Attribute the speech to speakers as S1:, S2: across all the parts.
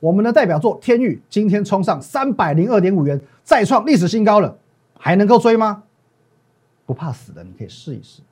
S1: 我们的代表作天域今天冲上三百零二点五元，再创历史新高了，还能够追吗？不怕死的，你可以试一试。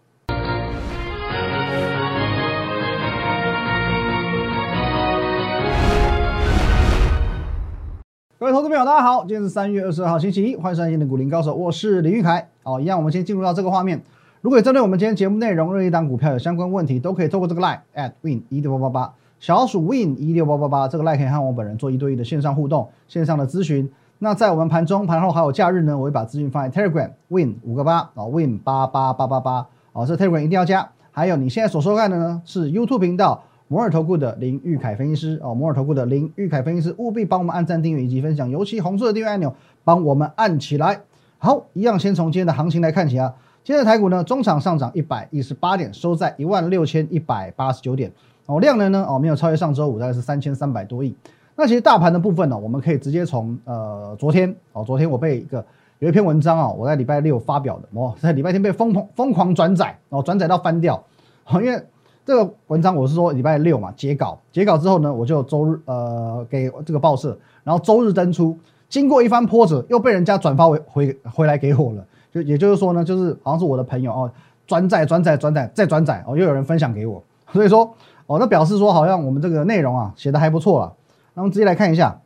S1: 各位投资朋友，大家好，今天是三月二十二号，星期一，欢迎收看今天的股林高手，我是李玉凯。好，一样，我们先进入到这个画面。如果针对我们今天节目内容，任意一档股票有相关问题，都可以透过这个 line at win 一六八八八，小老鼠 win 一六八八八，这个 line 可以和我本人做一对一的线上互动、线上的咨询。那在我们盘中、盘后还有假日呢，我会把资讯放在 Telegram win 五个八啊，win 八八八八八哦，这 Telegram 一定要加。还有你现在所收看的呢，是 YouTube 频道。摩尔投顾的林玉凯分析师哦，摩尔投顾的林玉凯分析师，务必帮我们按赞、订阅以及分享，尤其红色的订阅按钮帮我们按起来。好，一样先从今天的行情来看起啊。今天的台股呢，中场上涨一百一十八点，收在一万六千一百八十九点。哦，量能呢哦没有超越上周五，大概是三千三百多亿。那其实大盘的部分呢，我们可以直接从呃昨天哦，昨天我被一个有一篇文章啊，我在礼拜六发表的哦，在礼拜天被疯狂疯狂转载哦，转载到翻掉哦，因为。这个文章我是说礼拜六嘛截稿，截稿之后呢，我就周日呃给这个报社，然后周日登出，经过一番波折，又被人家转发回回回来给我了，就也就是说呢，就是好像是我的朋友哦转载转载转载再转载哦，又有人分享给我，所以说哦那表示说好像我们这个内容啊写的还不错了，那我们直接来看一下，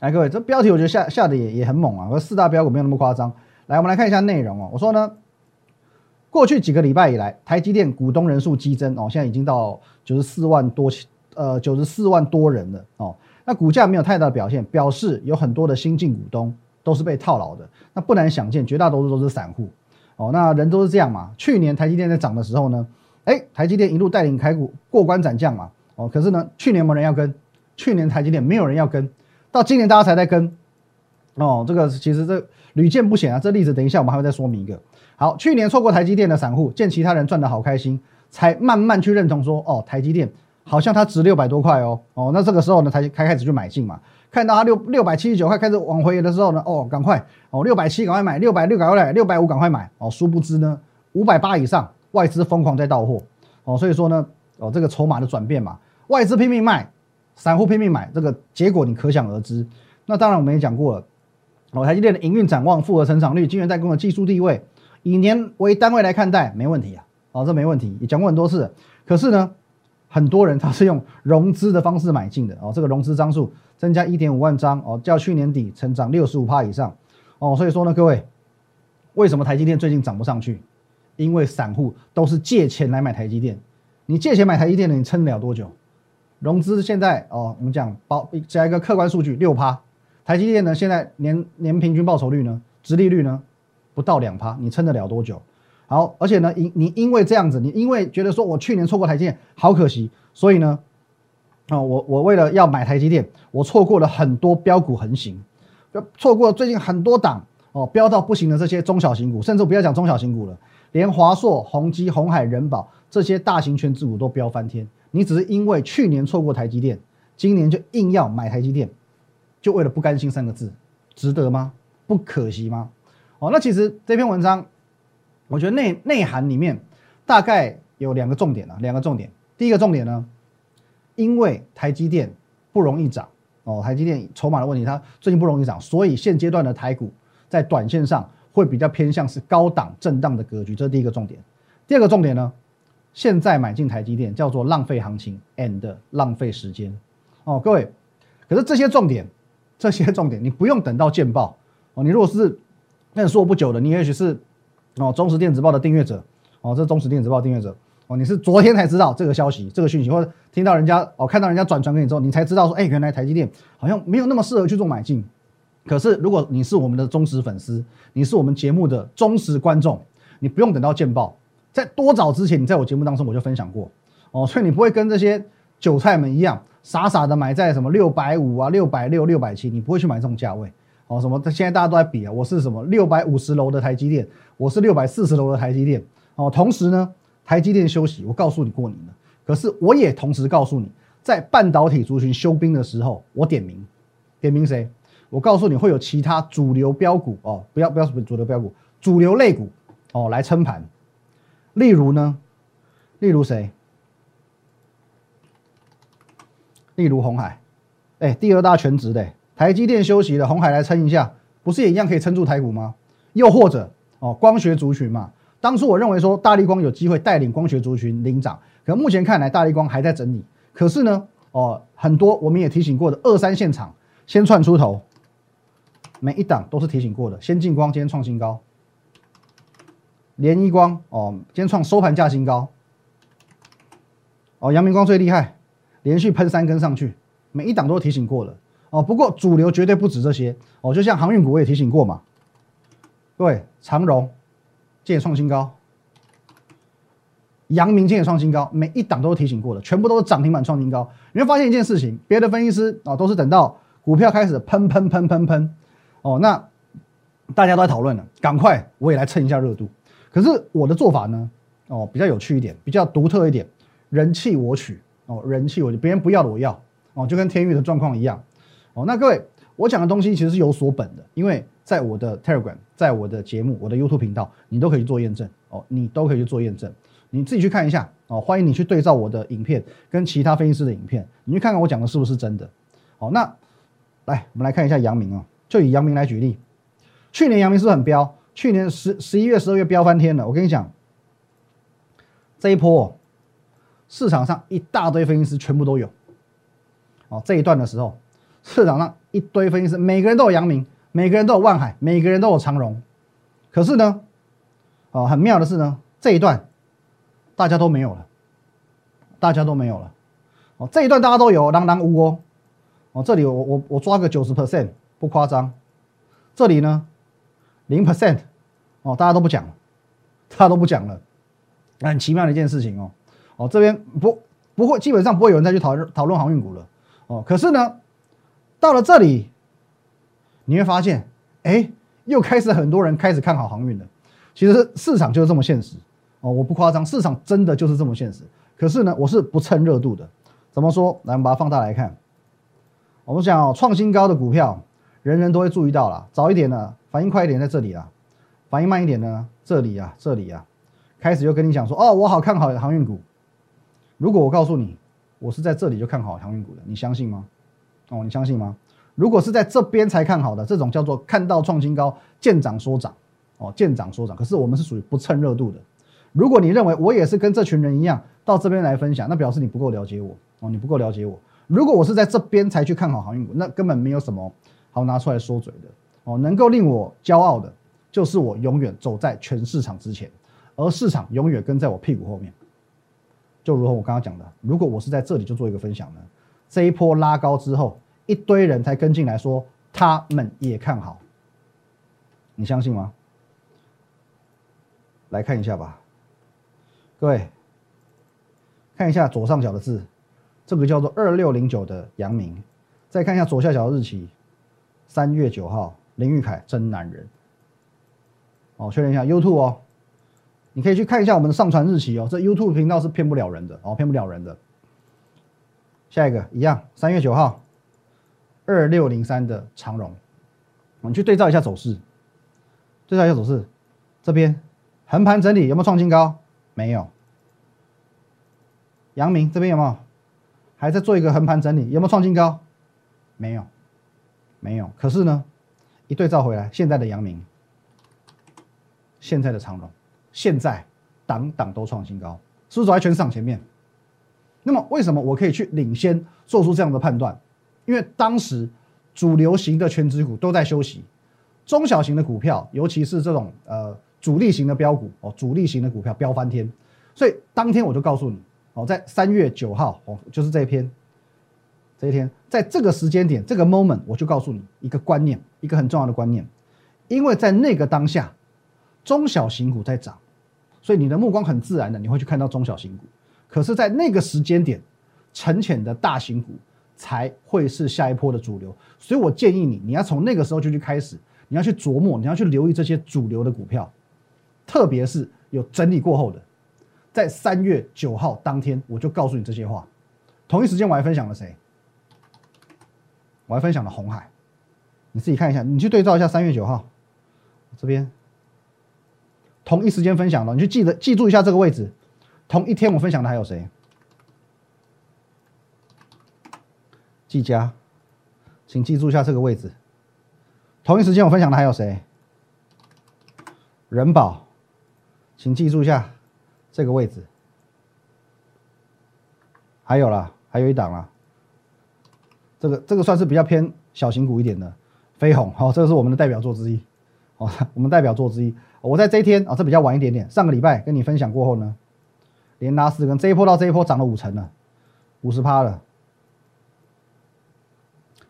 S1: 来各位这标题我觉得下下的也也很猛啊，我四大标股没有那么夸张，来我们来看一下内容哦，我说呢。过去几个礼拜以来，台积电股东人数激增哦，现在已经到九十四万多，呃，九十四万多人了哦。那股价没有太大的表现，表示有很多的新进股东都是被套牢的。那不难想见，绝大多数都是散户哦。那人都是这样嘛。去年台积电在涨的时候呢，哎，台积电一路带领开股过关斩将嘛哦。可是呢，去年没人要跟，去年台积电没有人要跟，到今年大家才在跟哦。这个其实这屡见不鲜啊。这例子等一下我们还会再说明一个。好，去年错过台积电的散户见其他人赚得好开心，才慢慢去认同说，哦，台积电好像它值六百多块哦，哦，那这个时候呢，才开开始去买进嘛。看到它六六百七十九块开始往回的时候呢，哦，赶快哦，六百七赶快买，六百六赶快买，六百五赶快买哦。殊不知呢，五百八以上外资疯狂在到货哦，所以说呢，哦，这个筹码的转变嘛，外资拼命卖，散户拼命买，这个结果你可想而知。那当然我们也讲过了，哦，台积电的营运展望、复合成长率、晶圆代工的技术地位。以年为单位来看待，没问题啊，哦，这没问题，也讲过很多次。可是呢，很多人他是用融资的方式买进的哦，这个融资张数增加一点五万张哦，较去年底成长六十五帕以上哦，所以说呢，各位，为什么台积电最近涨不上去？因为散户都是借钱来买台积电，你借钱买台积电的，你撑得了多久？融资现在哦，我们讲报加一个客观数据六趴，台积电呢现在年年平均报酬率呢，殖利率呢？不到两趴，你撑得了多久？好，而且呢，因你因为这样子，你因为觉得说我去年错过台积电，好可惜，所以呢，啊，我我为了要买台积电，我错过了很多标股横行，错过了最近很多档哦，飙到不行的这些中小型股，甚至不要讲中小型股了，连华硕、宏基、红海、人保这些大型全资股都飙翻天。你只是因为去年错过台积电，今年就硬要买台积电，就为了不甘心三个字，值得吗？不可惜吗？哦，那其实这篇文章，我觉得内内涵里面大概有两个重点啊，两个重点。第一个重点呢，因为台积电不容易涨哦，台积电筹码的问题，它最近不容易涨，所以现阶段的台股在短线上会比较偏向是高档震荡的格局，这是第一个重点。第二个重点呢，现在买进台积电叫做浪费行情 and 浪费时间哦，各位。可是这些重点，这些重点你不用等到见报哦，你如果是。那说不久的，你也许是哦，中时电子报的订阅者哦，这是中时电子报订阅者哦，你是昨天才知道这个消息、这个讯息，或者听到人家哦，看到人家转传给你之后，你才知道说，哎，原来台积电好像没有那么适合去做买进。可是如果你是我们的忠实粉丝，你是我们节目的忠实观众，你不用等到见报，在多早之前，你在我节目当中我就分享过哦，所以你不会跟这些韭菜们一样傻傻的买在什么六百五啊、六百六、六百七，你不会去买这种价位。哦，什么？现在大家都在比啊，我是什么六百五十楼的台积电，我是六百四十楼的台积电。哦，同时呢，台积电休息，我告诉你过年了。可是我也同时告诉你，在半导体族群休兵的时候，我点名，点名谁？我告诉你会有其他主流标股哦，不要不要什么主流标股，主流类股哦来撑盘。例如呢，例如谁？例如红海，哎，第二大全值的台积电休息了，红海来撑一下，不是也一样可以撑住台股吗？又或者哦，光学族群嘛，当初我认为说大力光有机会带领光学族群领涨，可目前看来大力光还在整理。可是呢，哦，很多我们也提醒过的二三线厂先窜出头，每一档都是提醒过的。先进光今天创新高，联一光哦，今天创收盘价新高。哦，阳明光最厉害，连续喷三根上去，每一档都提醒过了。哦，不过主流绝对不止这些哦，就像航运股我也提醒过嘛。各位，长荣今天创新高。阳明今天创新高，每一档都提醒过的，全部都是涨停板创新高。你会发现一件事情，别的分析师啊都是等到股票开始喷喷喷喷喷，哦，那大家都在讨论了，赶快我也来蹭一下热度。可是我的做法呢，哦，比较有趣一点，比较独特一点，人气我取，哦，人气我就别人不要的我要，哦，就跟天宇的状况一样，哦，那各位，我讲的东西其实是有所本的，因为在我的 Telegram，在我的节目，我的 YouTube 频道，你都可以去做验证，哦，你都可以去做验证。你自己去看一下哦，欢迎你去对照我的影片跟其他分析师的影片，你去看看我讲的是不是真的。好，那来我们来看一下阳明啊，就以阳明来举例，去年阳明是不是很飙？去年十十一月、十二月飙翻天了。我跟你讲，这一波市场上一大堆分析师全部都有。哦，这一段的时候，市场上一堆分析师，每个人都有阳明，每个人都有万海，每个人都有长荣。可是呢，哦，很妙的是呢，这一段。大家都没有了，大家都没有了，哦，这一段大家都有，啷啷呜哦，哦，这里我我我抓个九十 percent 不夸张，这里呢零 percent 哦，大家都不讲了，大家都不讲了，很奇妙的一件事情哦，哦，这边不不会基本上不会有人再去讨论讨论航运股了，哦，可是呢，到了这里你会发现，哎，又开始很多人开始看好航运了，其实市场就是这么现实。哦，我不夸张，市场真的就是这么现实。可是呢，我是不蹭热度的。怎么说？来，我们把它放大来看。我们讲创新高的股票，人人都会注意到了。早一点呢，反应快一点在这里啊；反应慢一点呢，这里啊，这里啊，开始又跟你讲说，哦，我好看好航运股。如果我告诉你，我是在这里就看好航运股的，你相信吗？哦，你相信吗？如果是在这边才看好的，这种叫做看到创新高见涨说涨，哦，见涨说涨。可是我们是属于不蹭热度的。如果你认为我也是跟这群人一样到这边来分享，那表示你不够了解我哦，你不够了解我。如果我是在这边才去看好航运股，那根本没有什么好拿出来说嘴的哦。能够令我骄傲的，就是我永远走在全市场之前，而市场永远跟在我屁股后面。就如同我刚刚讲的，如果我是在这里就做一个分享呢，这一波拉高之后，一堆人才跟进来说他们也看好，你相信吗？来看一下吧。各位，看一下左上角的字，这个叫做二六零九的阳明。再看一下左下角的日期，三月九号，林玉凯真男人。哦，确认一下 YouTube 哦，你可以去看一下我们的上传日期哦。这 YouTube 频道是骗不了人的哦，骗不了人的。下一个一样，三月九号，二六零三的长荣，我们去对照一下走势，对照一下走势，这边横盘整理有没有创新高？没有，阳明这边有没有？还在做一个横盘整理，有没有创新高？没有，没有。可是呢，一对照回来，现在的阳明，现在的长荣，现在档档都创新高，是不是走在全市场前面？那么为什么我可以去领先做出这样的判断？因为当时主流型的全指股都在休息，中小型的股票，尤其是这种呃。主力型的标股哦，主力型的股票飙翻天，所以当天我就告诉你哦，在三月九号哦，就是这一篇，这一天，在这个时间点这个 moment，我就告诉你一个观念，一个很重要的观念，因为在那个当下，中小型股在涨，所以你的目光很自然的你会去看到中小型股，可是，在那个时间点，沉潜的大型股才会是下一波的主流，所以我建议你，你要从那个时候就去开始，你要去琢磨，你要去留意这些主流的股票。特别是有整理过后的，在三月九号当天，我就告诉你这些话。同一时间我还分享了谁？我还分享了红海。你自己看一下，你去对照一下三月九号这边，同一时间分享了，你就记得记住一下这个位置。同一天我分享的还有谁？技嘉，请记住一下这个位置。同一时间我分享的还有谁？人保，请记住一下这个位置。还有啦，还有一档啦。这个这个算是比较偏小型股一点的，飞鸿，好，这个是我们的代表作之一，哦，我们代表作之一。我在这一天啊，这比较晚一点点，上个礼拜跟你分享过后呢，连拉四根，这一波到这一波涨了五成了，五十趴了。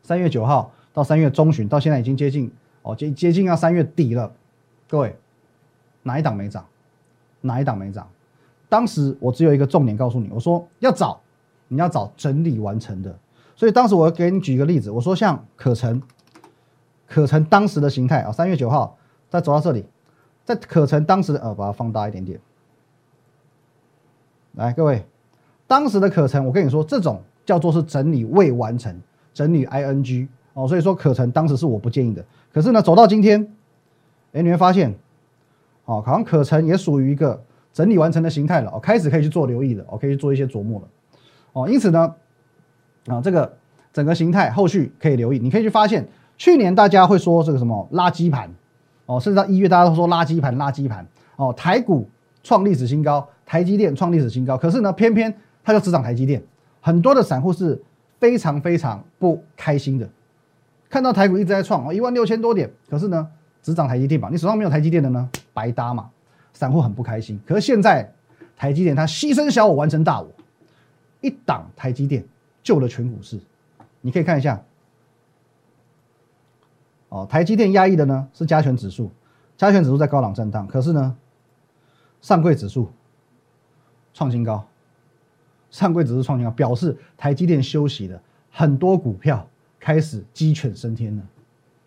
S1: 三月九号到三月中旬，到现在已经接近哦，接接近要三月底了。各位，哪一档没涨？哪一档没涨？当时我只有一个重点告诉你，我说要找，你要找整理完成的。所以当时我给你举一个例子，我说像可成，可成当时的形态啊，三月九号再走到这里，在可成当时的呃，把它放大一点点，来各位，当时的可成，我跟你说，这种叫做是整理未完成，整理 ing 哦，所以说可成当时是我不建议的。可是呢，走到今天，哎，你会发现，哦，好像可成也属于一个整理完成的形态了，哦，开始可以去做留意了，哦，可以去做一些琢磨了，哦，因此呢。啊，这个整个形态后续可以留意，你可以去发现，去年大家会说这个什么垃圾盘，哦，甚至到一月大家都说垃圾盘，垃圾盘，哦，台股创历史新高，台积电创历史新高，可是呢，偏偏它就只涨台积电，很多的散户是非常非常不开心的，看到台股一直在创哦一万六千多点，可是呢只涨台积电吧，你手上没有台积电的呢，白搭嘛，散户很不开心。可是现在台积电它牺牲小我完成大我，一档台积电。救了全股市，你可以看一下。哦，台积电压抑的呢是加权指数，加权指数在高档震荡，可是呢，上柜指数创新高，上柜指数创新高，表示台积电休息了，很多股票开始鸡犬升天了。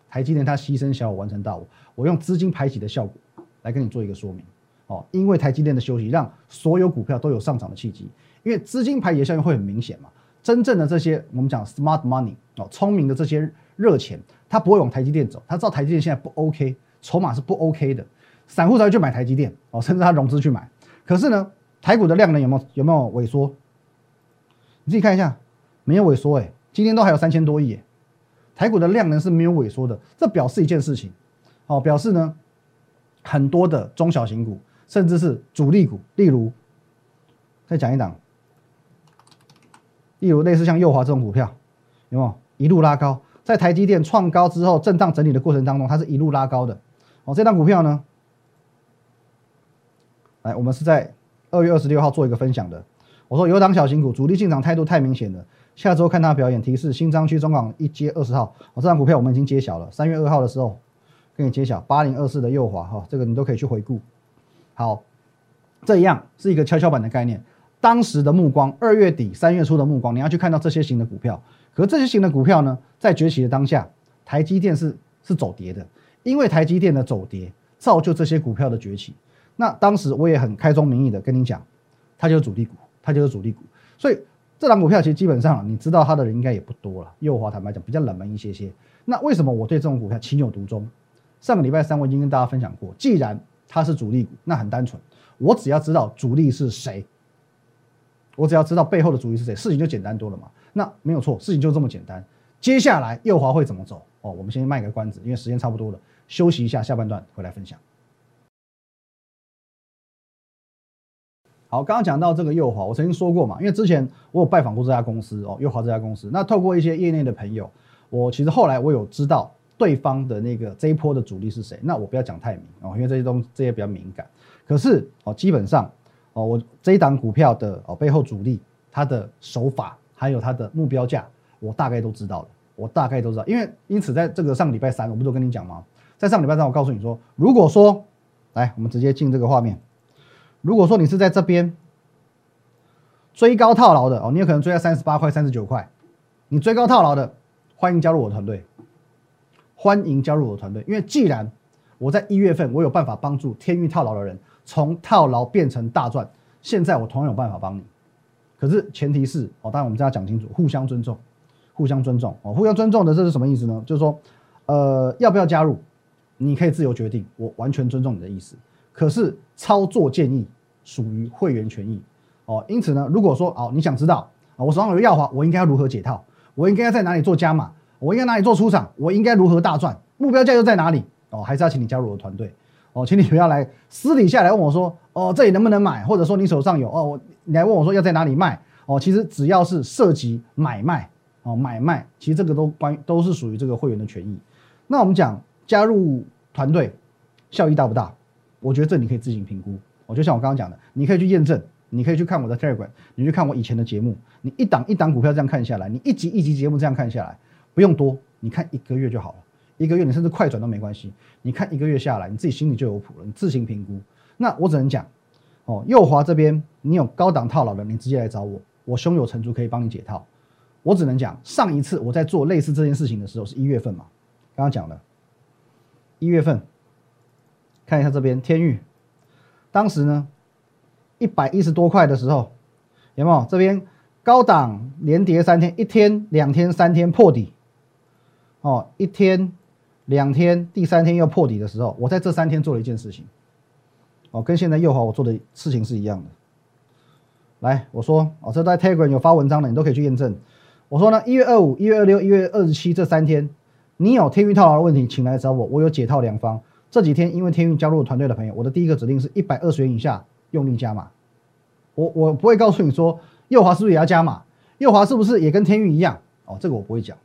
S1: 台积电它牺牲小我完成大我，我用资金排挤的效果来跟你做一个说明。哦，因为台积电的休息，让所有股票都有上涨的契机，因为资金排挤效应会很明显嘛。真正的这些我们讲 smart money 哦，聪明的这些热钱，他不会往台积电走，他知道台积电现在不 OK，筹码是不 OK 的，散户才会去买台积电哦，甚至他融资去买。可是呢，台股的量能有没有有没有萎缩？你自己看一下，没有萎缩哎，今天都还有三千多亿哎，台股的量能是没有萎缩的，这表示一件事情，哦，表示呢，很多的中小型股，甚至是主力股，例如再讲一档。例如类似像右华这种股票，有没有一路拉高？在台积电创高之后，震荡整理的过程当中，它是一路拉高的。哦，这档股票呢，来，我们是在二月二十六号做一个分享的。我说有档小型股主力进场态度太明显了，下周看他表演。提示新庄区中港一街二十号，哦，这档股票我们已经揭晓了。三月二号的时候跟你揭晓八零二四的右华哈，这个你都可以去回顾。好，这一样是一个跷跷板的概念。当时的目光，二月底三月初的目光，你要去看到这些型的股票。可这些型的股票呢，在崛起的当下，台积电是是走跌的，因为台积电的走跌，造就这些股票的崛起。那当时我也很开宗明义的跟你讲，它就是主力股，它就是主力股。所以这档股票其实基本上你知道它的人应该也不多了。右华坦白讲比较冷门一些些。那为什么我对这种股票情有独钟？上个礼拜三我已经跟大家分享过，既然它是主力股，那很单纯，我只要知道主力是谁。我只要知道背后的主力是谁，事情就简单多了嘛。那没有错，事情就这么简单。接下来右华会怎么走？哦，我们先卖个关子，因为时间差不多了，休息一下，下半段回来分享。好，刚刚讲到这个右华，我曾经说过嘛，因为之前我有拜访过这家公司哦，右华这家公司。那透过一些业内的朋友，我其实后来我有知道对方的那个这一波的主力是谁。那我不要讲太明哦，因为这些东这些比较敏感。可是哦，基本上。哦，我这一档股票的哦背后主力，它的手法还有它的目标价，我大概都知道了。我大概都知道，因为因此在这个上礼拜三，我不都跟你讲吗？在上礼拜三，我告诉你说，如果说来，我们直接进这个画面。如果说你是在这边追高套牢的哦，你有可能追在三十八块、三十九块，你追高套牢的，欢迎加入我团队，欢迎加入我团队。因为既然我在一月份，我有办法帮助天域套牢的人。从套牢变成大赚，现在我同样有办法帮你，可是前提是哦，当然我们这样讲清楚，互相尊重，互相尊重哦，互相尊重的这是什么意思呢？就是说，呃，要不要加入，你可以自由决定，我完全尊重你的意思。可是操作建议属于会员权益哦，因此呢，如果说哦你想知道啊，我手上有药华，我应该要如何解套？我应该要在哪里做加码？我应该哪里做出场？我应该如何大赚？目标价又在哪里？哦，还是要请你加入我的团队哦，请你不要来私底下来问我说，哦，这里能不能买？或者说你手上有哦，你来问我说要在哪里卖？哦，其实只要是涉及买卖哦，买卖，其实这个都关都是属于这个会员的权益。那我们讲加入团队效益大不大？我觉得这你可以自行评估。我就像我刚刚讲的，你可以去验证，你可以去看我的 Telegram，你去看我以前的节目，你一档一档股票这样看下来，你一集一集节目这样看下来，不用多，你看一个月就好了。一个月你甚至快转都没关系，你看一个月下来，你自己心里就有谱了，你自行评估。那我只能讲，哦，右华这边你有高档套牢的，你直接来找我，我胸有成竹可以帮你解套。我只能讲，上一次我在做类似这件事情的时候是一月份嘛，刚刚讲了，一月份，看一下这边天域。当时呢，一百一十多块的时候，有没有这边高档连跌三天，一天、两天、三天破底，哦，一天、两天、第三天又破底的时候，我在这三天做了一件事情，哦，跟现在右华我做的事情是一样的。来，我说哦，这在 Telegram 有发文章的，你都可以去验证。我说呢，一月二五、一月二六、一月二十七这三天，你有天域套牢的问题，请来找我，我有解套良方。这几天因为天运加入团队的朋友，我的第一个指令是一百二十元以下用力加码。我我不会告诉你说右华是不是也要加码，右华是不是也跟天运一样？哦，这个我不会讲，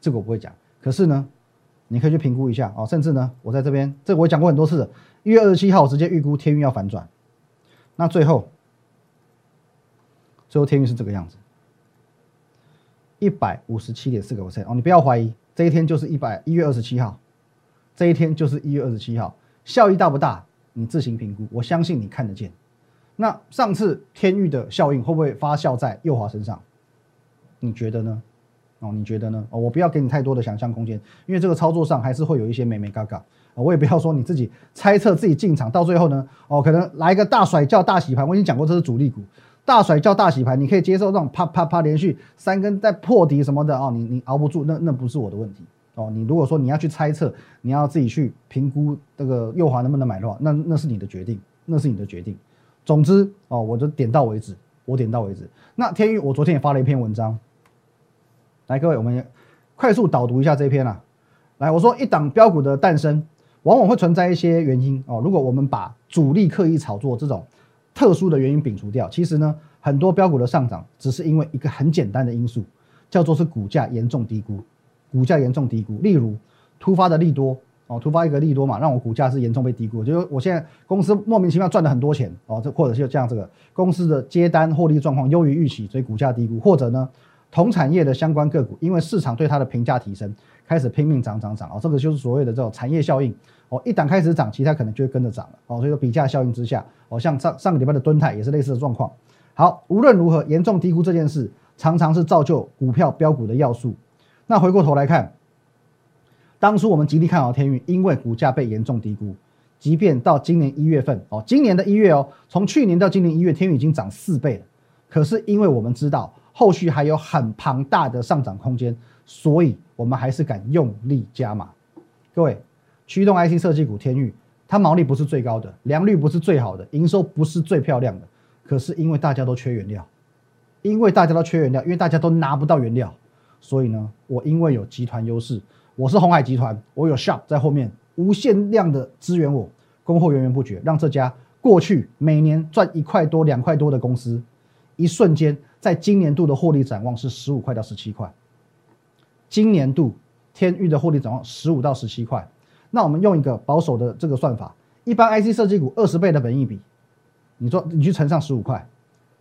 S1: 这个我不会讲。可是呢，你可以去评估一下哦。甚至呢，我在这边，这我讲过很多次。一月二十七号，我直接预估天运要反转。那最后，最后天运是这个样子，一百五十七点四个 percent 哦。你不要怀疑，这一天就是一百一月二十七号。这一天就是一月二十七号，效益大不大？你自行评估。我相信你看得见。那上次天域的效应会不会发酵在右华身上？你觉得呢？哦，你觉得呢？哦，我不要给你太多的想象空间，因为这个操作上还是会有一些美美嘎嘎。我也不要说你自己猜测自己进场，到最后呢，哦，可能来一个大甩叫大洗盘。我已经讲过这是主力股，大甩叫大洗盘，你可以接受这种啪啪啪连续三根在破底什么的哦，你你熬不住，那那不是我的问题。哦，你如果说你要去猜测，你要自己去评估这个右华能不能买的话，那那是你的决定，那是你的决定。总之，哦，我就点到为止，我点到为止。那天宇，我昨天也发了一篇文章，来，各位，我们快速导读一下这篇啊。来，我说一档标股的诞生，往往会存在一些原因哦。如果我们把主力刻意炒作这种特殊的原因摒除掉，其实呢，很多标股的上涨只是因为一个很简单的因素，叫做是股价严重低估。股价严重低估，例如突发的利多哦，突发一个利多嘛，让我股价是严重被低估。就是我现在公司莫名其妙赚了很多钱哦，这或者是像，这个公司的接单获利状况优于预期，所以股价低估。或者呢，同产业的相关个股，因为市场对它的评价提升，开始拼命涨涨涨哦，这个就是所谓的这种产业效应哦。一旦开始涨，其他可能就会跟着涨了哦。所以说比价效应之下，哦，像上上个礼拜的敦泰也是类似的状况。好，无论如何，严重低估这件事，常常是造就股票标股的要素。那回过头来看，当初我们极力看好天运，因为股价被严重低估，即便到今年一月份哦，今年的一月哦，从去年到今年一月，天宇已经涨四倍了。可是因为我们知道后续还有很庞大的上涨空间，所以我们还是敢用力加码。各位，驱动 IC 设计股天运，它毛利不是最高的，良率不是最好的，营收不是最漂亮的，可是因为大家都缺原料，因为大家都缺原料，因为大家都拿不到原料。所以呢，我因为有集团优势，我是红海集团，我有 shop 在后面无限量的支援我，供货源源不绝，让这家过去每年赚一块多、两块多的公司，一瞬间在今年度的获利展望是十五块到十七块。今年度天域的获利展望十五到十七块，那我们用一个保守的这个算法，一般 IC 设计股二十倍的本益比，你说你去乘上十五块，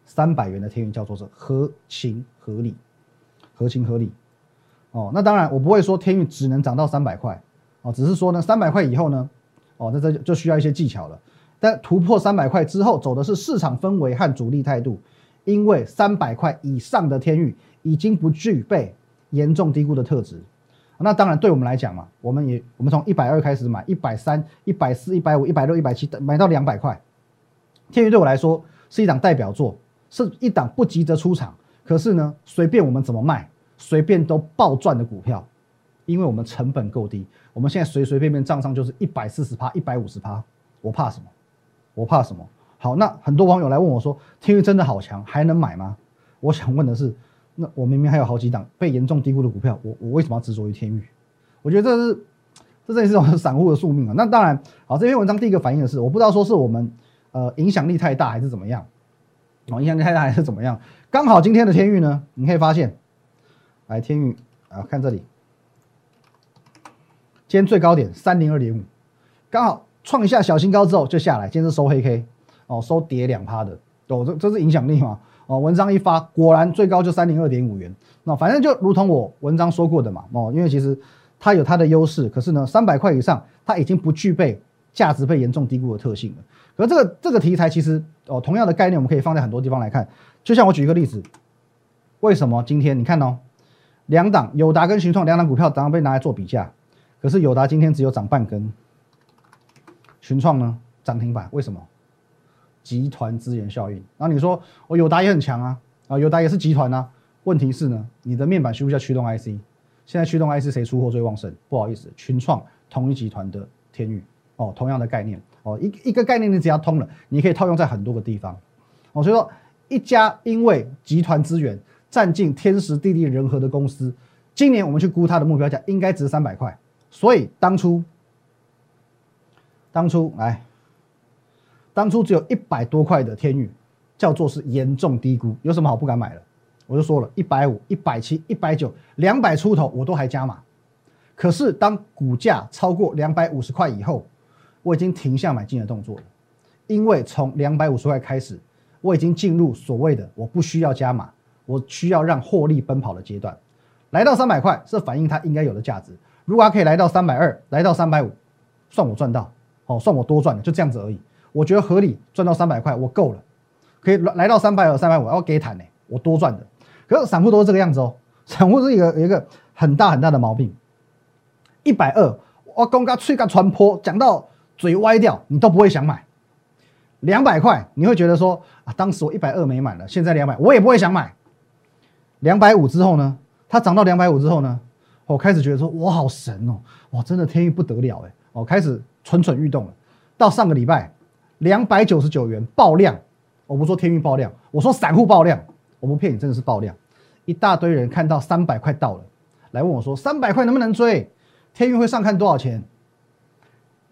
S1: 三百元的天域叫做是合情合理。合情合理，哦，那当然我不会说天运只能涨到三百块，哦，只是说呢三百块以后呢，哦，那这就需要一些技巧了。但突破三百块之后，走的是市场氛围和主力态度，因为三百块以上的天运已经不具备严重低估的特质。那当然对我们来讲嘛，我们也我们从一百二开始买，一百三、一百四、一百五、一百六、一百七，买到两百块，天运对我来说是一档代表作，是一档不急着出场。可是呢，随便我们怎么卖，随便都暴赚的股票，因为我们成本够低。我们现在随随便便账上就是一百四十趴、一百五十趴，我怕什么？我怕什么？好，那很多网友来问我说：“天宇真的好强，还能买吗？”我想问的是，那我明明还有好几档被严重低估的股票，我我为什么要执着于天宇？我觉得这是这真是种散户的宿命啊。那当然，好，这篇文章第一个反映的是，我不知道说是我们呃影响力太大还是怎么样，哦，影响力太大还是怎么样？刚好今天的天域呢，你可以发现，来天域啊，看这里，今天最高点三零二点五，刚好创一下小新高之后就下来，今天是收黑 K，哦，收跌两趴的，哦，这这是影响力嘛？哦，文章一发，果然最高就三零二点五元。那反正就如同我文章说过的嘛，哦，因为其实它有它的优势，可是呢，三百块以上它已经不具备价值被严重低估的特性了。可这个这个题材其实哦，同样的概念我们可以放在很多地方来看。就像我举一个例子，为什么今天你看哦，两档友达跟群创两档股票当然被拿来做比价，可是友达今天只有涨半根，群创呢涨停板，为什么？集团资源效应，然后你说我友达也很强啊，啊友达也是集团啊，问题是呢，你的面板需不需要驱动 IC？现在驱动 IC 谁出货最旺盛？不好意思，群创同一集团的天宇哦，同样的概念哦，一一个概念你只要通了，你可以套用在很多个地方哦，所以说一家因为集团资源占尽天时地利人和的公司，今年我们去估它的目标价应该值三百块，所以当初当初来。当初只有一百多块的天宇，叫做是严重低估，有什么好不敢买了？我就说了，一百五、一百七、一百九、两百出头，我都还加码。可是当股价超过两百五十块以后，我已经停下买进的动作了，因为从两百五十块开始，我已经进入所谓的我不需要加码，我需要让获利奔跑的阶段。来到三百块是反映它应该有的价值，如果它可以来到三百二，来到三百五，算我赚到，哦，算我多赚了，就这样子而已。我觉得合理赚到三百块，我够了，可以来到三百二、三百五，要给坦呢，我多赚的。可是散户都是这个样子哦，散户是一个有一个很大很大的毛病。一百二，我刚刚吹个传播，讲到嘴歪掉，你都不会想买。两百块，你会觉得说啊，当时我一百二没买了，现在两百，我也不会想买。两百五之后呢，它涨到两百五之后呢，我开始觉得说，我好神哦，哇，真的天意不得了哎，我开始蠢蠢欲动了。到上个礼拜。两百九十九元爆量，我不说天运爆量，我说散户爆量，我不骗你，真的是爆量。一大堆人看到三百块到了，来问我说三百块能不能追？天运会上看多少钱？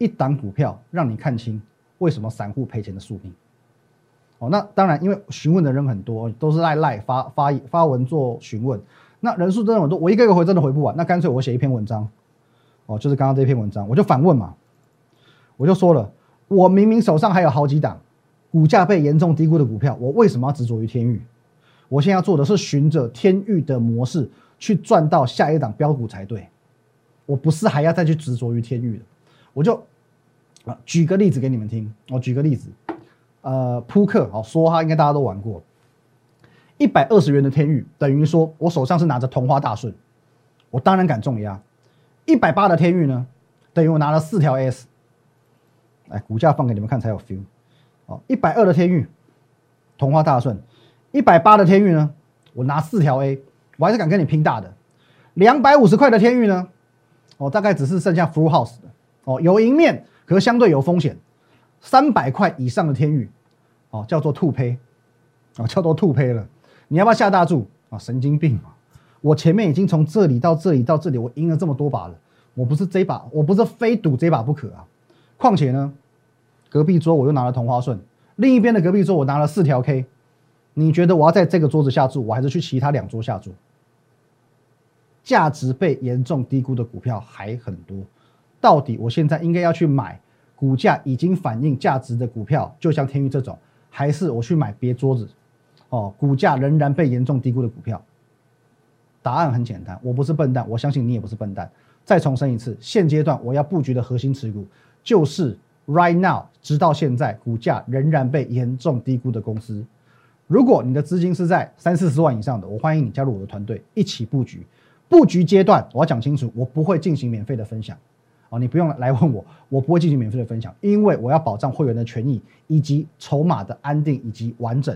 S1: 一档股票让你看清为什么散户赔钱的宿命。哦，那当然，因为询问的人很多，都是赖赖发发发文做询问，那人数真的很多，我一个个回真的回不完，那干脆我写一篇文章，哦，就是刚刚这篇文章，我就反问嘛，我就说了。我明明手上还有好几档股价被严重低估的股票，我为什么要执着于天域？我现在要做的是循着天域的模式去赚到下一档标股才对。我不是还要再去执着于天域的，我就啊举个例子给你们听。我举个例子，呃，扑克好说哈，应该大家都玩过。一百二十元的天域等于说我手上是拿着同花大顺，我当然敢重压。一百八的天域呢，等于我拿了四条 S。哎，股价放给你们看才有 feel。哦，一百二的天域，同花大顺，一百八的天域呢？我拿四条 A，我还是敢跟你拼大的。两百五十块的天域呢？哦，大概只是剩下 full house 的。哦，有赢面，可是相对有风险。三百块以上的天域，哦，叫做兔胚，哦，叫做兔胚了。你要不要下大注？啊，神经病嘛！我前面已经从这里到这里到这里，我赢了这么多把了，我不是这把，我不是非赌这把不可啊！况且呢？隔壁桌我又拿了同花顺，另一边的隔壁桌我拿了四条 K，你觉得我要在这个桌子下注，我还是去其他两桌下注？价值被严重低估的股票还很多，到底我现在应该要去买股价已经反映价值的股票，就像天宇这种，还是我去买别桌子？哦，股价仍然被严重低估的股票？答案很简单，我不是笨蛋，我相信你也不是笨蛋。再重申一次，现阶段我要布局的核心持股就是。Right now，直到现在，股价仍然被严重低估的公司。如果你的资金是在三四十万以上的，我欢迎你加入我的团队，一起布局。布局阶段，我要讲清楚，我不会进行免费的分享。哦，你不用来问我，我不会进行免费的分享，因为我要保障会员的权益以及筹码的安定以及完整。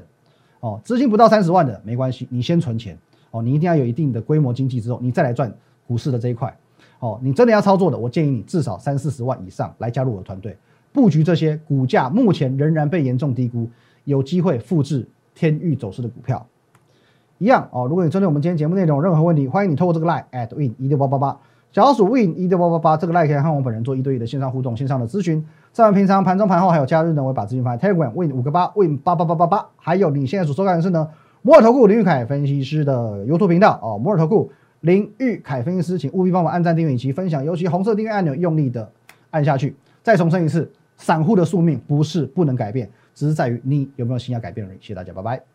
S1: 哦，资金不到三十万的没关系，你先存钱。哦，你一定要有一定的规模经济之后，你再来赚股市的这一块。哦，你真的要操作的，我建议你至少三四十万以上来加入我的团队。布局这些股价目前仍然被严重低估，有机会复制天域走势的股票。一样哦。如果你针对我们今天节目内容有任何问题，欢迎你透过这个 line at win 一六八八八，小鼠 win 一六八八八这个 like 可以和我本人做一对一的线上互动、线上的咨询。在我们平常盘中、盘后还有假日呢，我会把资讯放在 Telegram win 五个八 win 八八八八八，还有你现在所收看的是呢摩尔投顾林玉凯分析师的 YouTube 频道哦，摩尔投顾林玉凯分析师，请务必帮我按赞、订阅以及分享，尤其红色订阅按钮用力的按下去。再重申一次，散户的宿命不是不能改变，只是在于你有没有心要改变而已。谢谢大家，拜拜。